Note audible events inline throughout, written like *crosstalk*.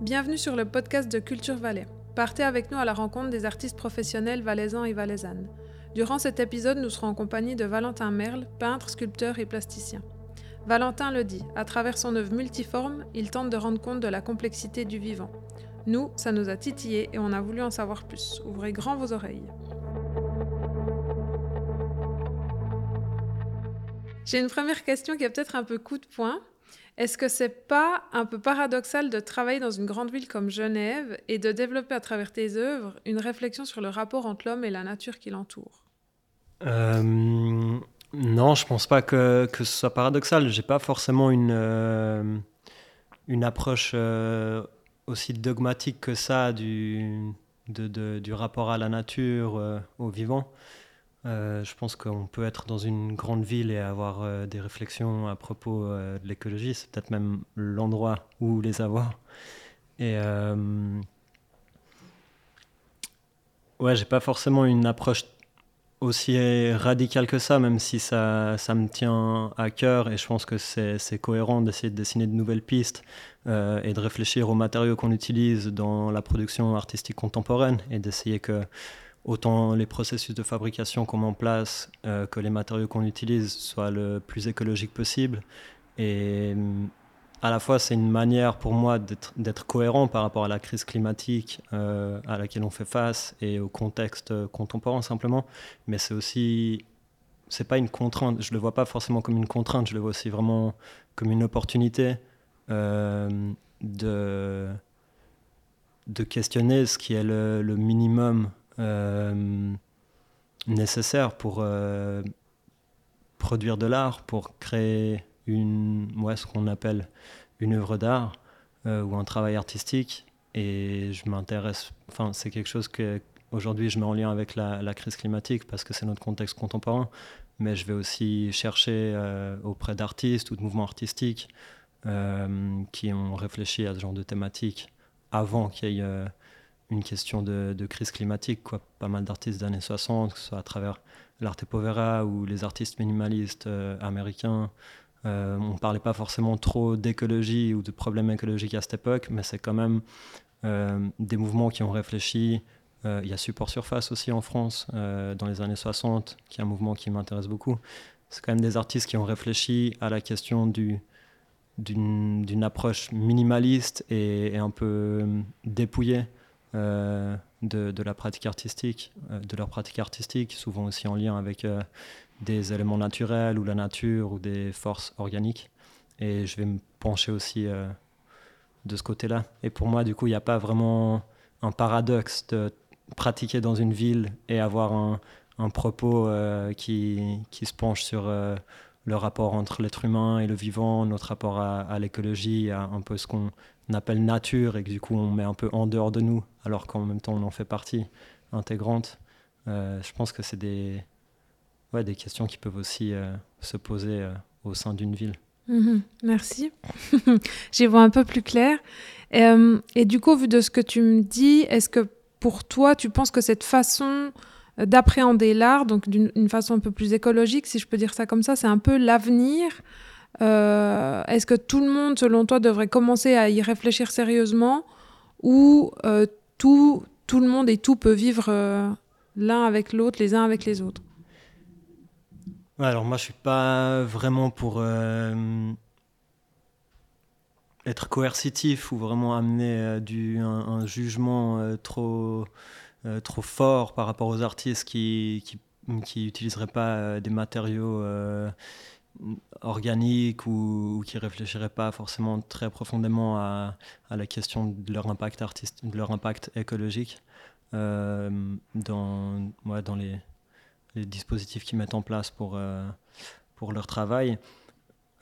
Bienvenue sur le podcast de Culture Valais. Partez avec nous à la rencontre des artistes professionnels valaisans et valaisannes. Durant cet épisode, nous serons en compagnie de Valentin Merle, peintre, sculpteur et plasticien. Valentin le dit, à travers son œuvre multiforme, il tente de rendre compte de la complexité du vivant. Nous, ça nous a titillé et on a voulu en savoir plus. Ouvrez grand vos oreilles. J'ai une première question qui est peut-être un peu coup de poing. Est-ce que c'est pas un peu paradoxal de travailler dans une grande ville comme Genève et de développer à travers tes œuvres une réflexion sur le rapport entre l'homme et la nature qui l'entoure? Euh, Non, je pense pas que, que ce soit paradoxal. J'ai pas forcément une, euh, une approche euh, aussi dogmatique que ça du, du rapport à la nature, au vivant. Euh, je pense qu'on peut être dans une grande ville et avoir euh, des réflexions à propos euh, de l'écologie. C'est peut-être même l'endroit où les avoir. Et ouais, j'ai pas forcément une approche aussi radicale que ça, même si ça, ça me tient à cœur. Et je pense que c'est cohérent d'essayer de dessiner de nouvelles pistes et de réfléchir aux matériaux qu'on utilise dans la production artistique contemporaine et d'essayer que autant les processus de fabrication qu'on met en place euh, que les matériaux qu'on utilise soient le plus écologiques possible. Et mm, à la fois, c'est une manière pour moi d'être cohérent par rapport à la crise climatique euh, à laquelle on fait face et au contexte contemporain simplement. Mais c'est aussi, c'est pas une contrainte. Je le vois pas forcément comme une contrainte. Je le vois aussi vraiment comme une opportunité euh, de de questionner ce qui est le minimum euh, nécessaire pour euh, produire de l'art, pour créer une, moi, ce qu'on appelle une œuvre d'art euh, ou un travail artistique. Et je m'intéresse, enfin, c'est quelque chose que aujourd'hui je mets en lien avec la, crise climatique parce que c'est notre contexte contemporain. Mais je vais aussi chercher auprès d'artistes ou de mouvements artistiques qui ont réfléchi à ce genre de thématiques avant qu'il y ait une question de, crise climatique. Quoi. Pas mal d'artistes des années 60, que ce soit à travers l'arte povera ou les artistes minimalistes euh, américains. Euh, on ne parlait pas forcément trop d'écologie ou de problèmes écologiques à cette époque, mais c'est quand même euh, des mouvements qui ont réfléchi. Il y a Support Surface aussi en France dans les années 60, qui est un mouvement qui m'intéresse beaucoup. C'est quand même des artistes qui ont réfléchi à la question du, d'une, approche minimaliste et, et un peu dépouillée euh, de, la pratique artistique, euh, de leur pratique artistique, souvent aussi en lien avec euh, des éléments naturels ou la nature ou des forces organiques. Et je vais me pencher aussi de ce côté-là. Et pour moi, du coup, il n'y a pas vraiment un paradoxe de pratiquer dans une ville et avoir un, propos qui, qui, se penche sur le rapport entre l'être humain et le vivant, notre rapport à, l'écologie, un peu ce qu'on appelle nature et que du coup on met un peu en dehors de nous, alors qu'en même temps on en fait partie intégrante. Euh, je pense que c'est des, ouais, des questions qui peuvent aussi euh, se poser euh, au sein d'une ville. Mhm, merci. *laughs* J'y vois un peu plus clair. et du coup, vu de ce que tu me dis, est-ce que pour toi, tu penses que cette façon d'appréhender l'art, donc d'une façon un peu plus écologique, si je peux dire ça comme ça, c'est un peu l'avenir est-ce que tout le monde, selon toi, devrait commencer à y réfléchir sérieusement ou euh, tout, tout le monde et tout peut vivre euh, l'un avec l'autre, les uns avec les autres? Alors moi, je suis pas vraiment pour être coercitif ou vraiment amener du, un, jugement trop, trop fort par rapport aux artistes qui, qui, qui pas des matériaux organiques ou, qui réfléchiraient pas forcément très profondément à, la question de leur impact artiste, de leur impact écologique euh, dans, ouais, dans les, les, dispositifs qu'ils mettent en place pour, euh, pour leur travail.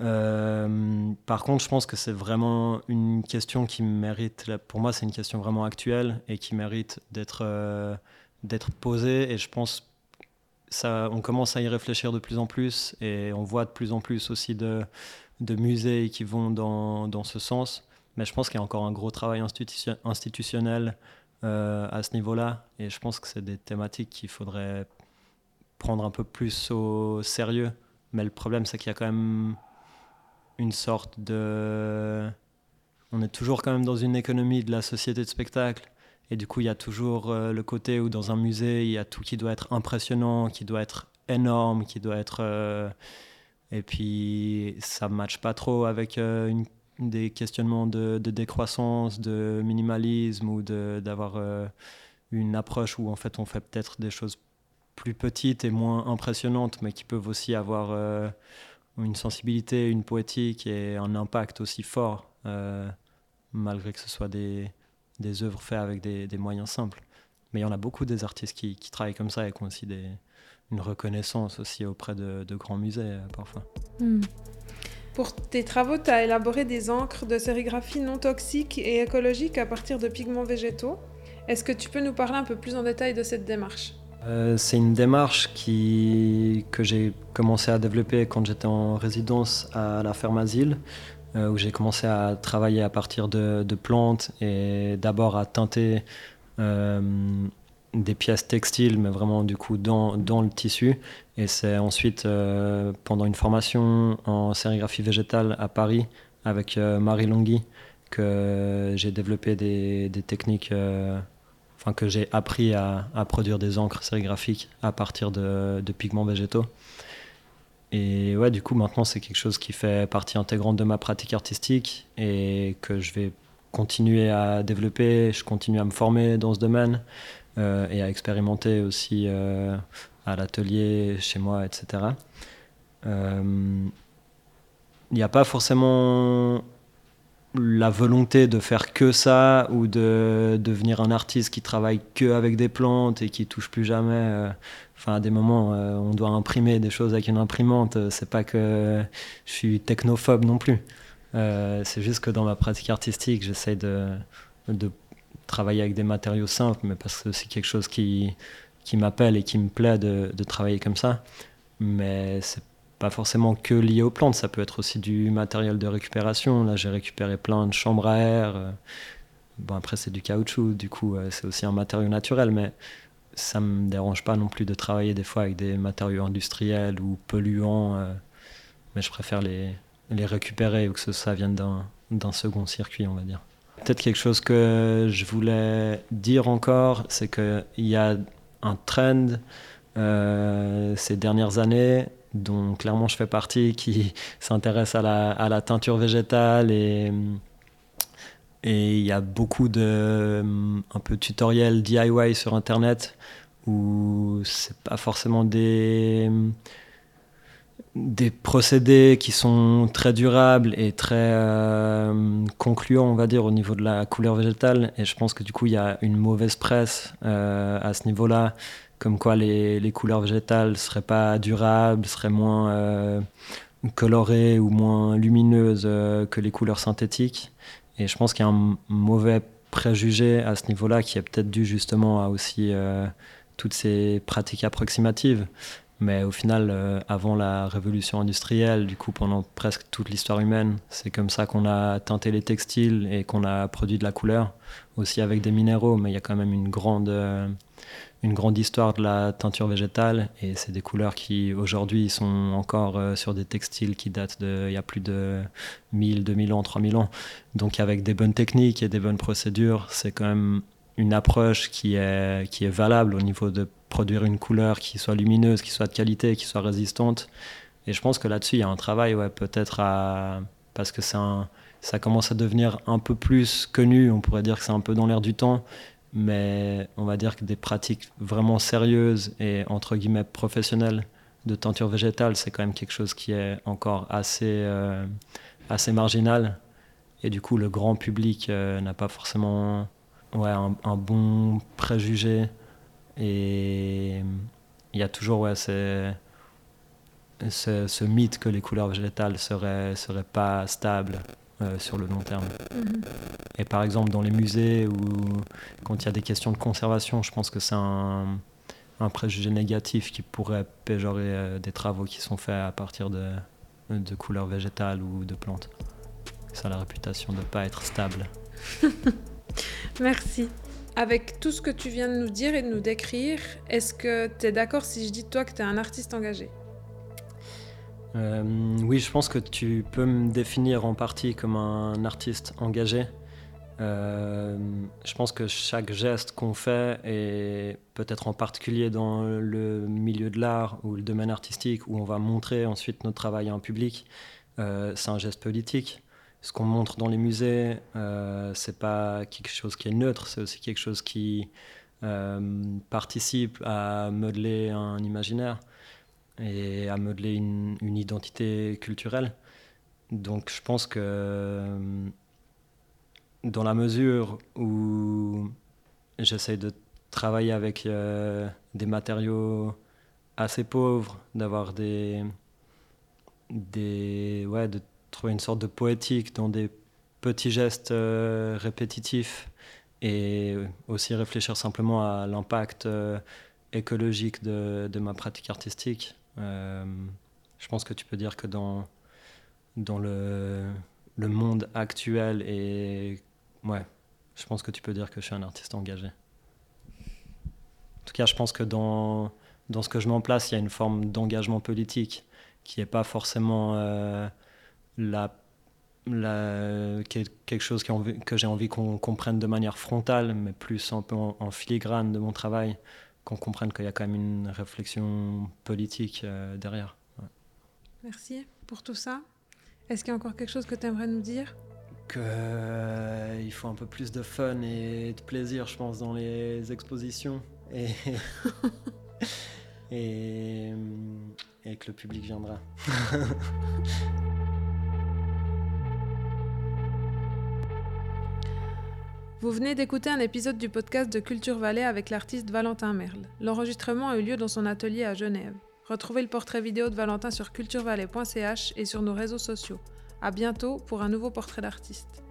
Euh, par contre, je pense que c'est vraiment une question qui mérite, pour moi, c'est une question vraiment actuelle et qui mérite d'être d'être posée. Et je pense on commence à y réfléchir de plus en plus et on voit de plus en plus aussi de, musées qui vont dans, ce sens. Mais je pense qu'il y a encore un gros travail institutionnel euh, à ce niveau-là et je pense que c'est des thématiques qu'il faudrait prendre un peu plus au sérieux. Mais le problème, c'est qu'il y a quand même une sorte de on est toujours quand même dans une économie de la société de spectacle. Et du coup, il y a toujours euh, le côté où dans un musée, il y a tout qui doit être impressionnant, qui doit être énorme, qui doit être... Euh, et puis, ça ne matche pas trop avec euh, des questionnements de, décroissance, de minimalisme ou d'avoir une approche où en fait on fait peut-être des choses plus petites et moins impressionnantes, mais qui peuvent aussi avoir une sensibilité, une poétique et un impact aussi fort, malgré que ce soit des, des œuvres faites avec des, moyens simples. Mais il y en a beaucoup des artistes qui, travaillent comme ça et qui ont aussi des, une reconnaissance aussi auprès de, grands musées euh, parfois. Hmm. Pour tes travaux, tu as élaboré des encres de sérigraphie non toxiques et écologiques à partir de pigments végétaux. Est-ce que tu peux nous parler un peu plus en détail de cette démarche? Euh, C'est une démarche qui, que j'ai commencé à développer quand j'étais en résidence à la ferme Asile. Euh, où j'ai commencé à travailler à partir de, plantes et d'abord à teinter euh, des pièces textiles, mais vraiment du coup dans, le tissu. Et c'est ensuite euh, pendant une formation en sérigraphie végétale à Paris avec Marie Longhi que j'ai développé des, techniques, enfin que j'ai appris à, produire des encres sérigraphiques à partir de pigments végétaux. Et ouais, du coup, maintenant, c'est quelque chose qui fait partie intégrante de ma pratique artistique et que je vais continuer à développer. Je continue à me former dans ce domaine euh, et à expérimenter aussi euh, à l'atelier, chez moi, etc. Euh, il n'y a pas forcément la volonté de faire que ça ou de devenir un artiste qui travaille que avec des plantes et qui touche plus jamais. Euh, enfin, à des moments, euh, on doit imprimer des choses avec une imprimante. C'est pas que je suis technophobe non plus. Euh, c'est juste que dans ma pratique artistique, j'essaie de, de, travailler avec des matériaux simples, mais parce que c'est quelque chose qui, qui m'appelle et qui me plaît de, de travailler comme ça. Mais c'est pas forcément que lié aux plantes, ça peut être aussi du matériel de récupération. Là, j'ai récupéré plein de chambres à air. Euh, bon, après, c'est du caoutchouc, du coup, euh, c'est aussi un matériau naturel, mais ça me dérange pas non plus de travailler des fois avec des matériaux industriels ou polluants, euh, mais je préfère les, les récupérer ou que ça vienne d'un second circuit, on va dire. Peut-être quelque chose que je voulais dire encore, c'est qu'il y a un trend ces dernières années dont clairement je fais partie, qui *laughs* s'intéresse à la, teinture végétale et il y a beaucoup de un peu tutoriels DIY sur internet où c'est pas forcément des des procédés qui sont très durables et très euh, concluants, on va dire, au niveau de la couleur végétale. Et je pense que du coup, il y a une mauvaise presse euh, à ce niveau-là comme quoi les, les, couleurs végétales seraient pas durables, seraient moins euh, colorées ou moins lumineuses euh, que les couleurs synthétiques. Et je pense qu'il y a un mauvais préjugé à ce niveau-là qui est peut-être dû justement à aussi euh, toutes ces pratiques approximatives. Mais au final, avant la révolution industrielle, du coup, pendant presque toute l'histoire humaine, c'est comme ça qu'on a teinté les textiles et qu'on a produit de la couleur, aussi avec des minéraux. Mais il y a quand même une grande, une grande histoire de la teinture végétale et c'est des couleurs qui aujourd'hui sont encore euh, sur des textiles qui datent de il y a plus de 1000, 2000 ans, 3000 ans. Donc avec des bonnes techniques et des bonnes procédures, c'est quand même une approche qui est, qui est valable au niveau de produire une couleur qui soit lumineuse, qui soit de qualité, qui soit résistante. Et je pense que là-dessus, il y a un travail peut-être parce que un... ça commence à devenir un peu plus connu, on pourrait dire que c'est un peu dans l'air du temps, mais on va dire que des pratiques vraiment sérieuses et entre guillemets professionnelles de teinture végétale, c'est quand même quelque chose qui est encore assez, euh, assez marginal. Et du coup, le grand public euh, n'a pas forcément ouais, un, bon préjugé. Et il y a toujours ouais, ce, ce, mythe que les couleurs végétales seraient, seraient pas stables euh, sur le long terme. Mhm. Et par exemple, dans les musées ou quand il y a des questions de conservation, je pense que c'est un, un, préjugé négatif qui pourrait péjorer euh, des travaux qui sont faits à partir de, de couleurs végétales ou de plantes. Ça a la réputation de ne pas être stable. *laughs* Merci. Avec tout ce que tu viens de nous dire et de nous décrire, est-ce que tu es d'accord si je dis de toi que tu es un artiste engagé? Oui, je pense que tu peux me définir en partie comme un artiste engagé. Euh, je pense que chaque geste qu'on fait, et peut-être en particulier dans le milieu de l'art ou le domaine artistique, où on va montrer ensuite notre travail en public, euh, c'est un geste politique. Ce qu'on montre dans les musées, euh, c'est pas quelque chose qui est neutre, c'est aussi quelque chose qui euh, participe à modeler un imaginaire et à modeler une identité culturelle. Donc je pense que dans la mesure où j'essaie de travailler avec euh, des matériaux assez pauvres, d'avoir des, des ouais, de trouver une sorte de poétique dans des petits gestes euh, répétitifs et aussi réfléchir simplement à l'impact euh, écologique de, de, ma pratique artistique. je pense que tu peux dire que dans, dans le, le monde actuel et Ouais, je pense que tu peux dire que je suis un artiste engagé. En tout cas, je pense que dans, dans ce que je mets en place, il y a une forme d'engagement politique qui n'est pas forcément euh, la, quelque chose que j'ai envie qu'on comprenne de manière frontale, mais plus un peu en, filigrane de mon travail, qu'on comprenne qu'il y a quand même une réflexion politique euh, derrière. Merci pour tout ça. Est-ce qu'il y a encore quelque chose que tu aimerais nous dire? Qu'il euh, faut un peu plus de fun et de plaisir, je pense, dans les expositions. Et, *laughs* et, et que le public viendra. *laughs* Vous venez d'écouter un épisode du podcast de Culture Vallée avec l'artiste Valentin Merle. L'enregistrement a eu lieu dans son atelier à Genève. Retrouvez le portrait vidéo de Valentin sur culturevallée.ch et sur nos réseaux sociaux. À bientôt pour un nouveau portrait d'artiste.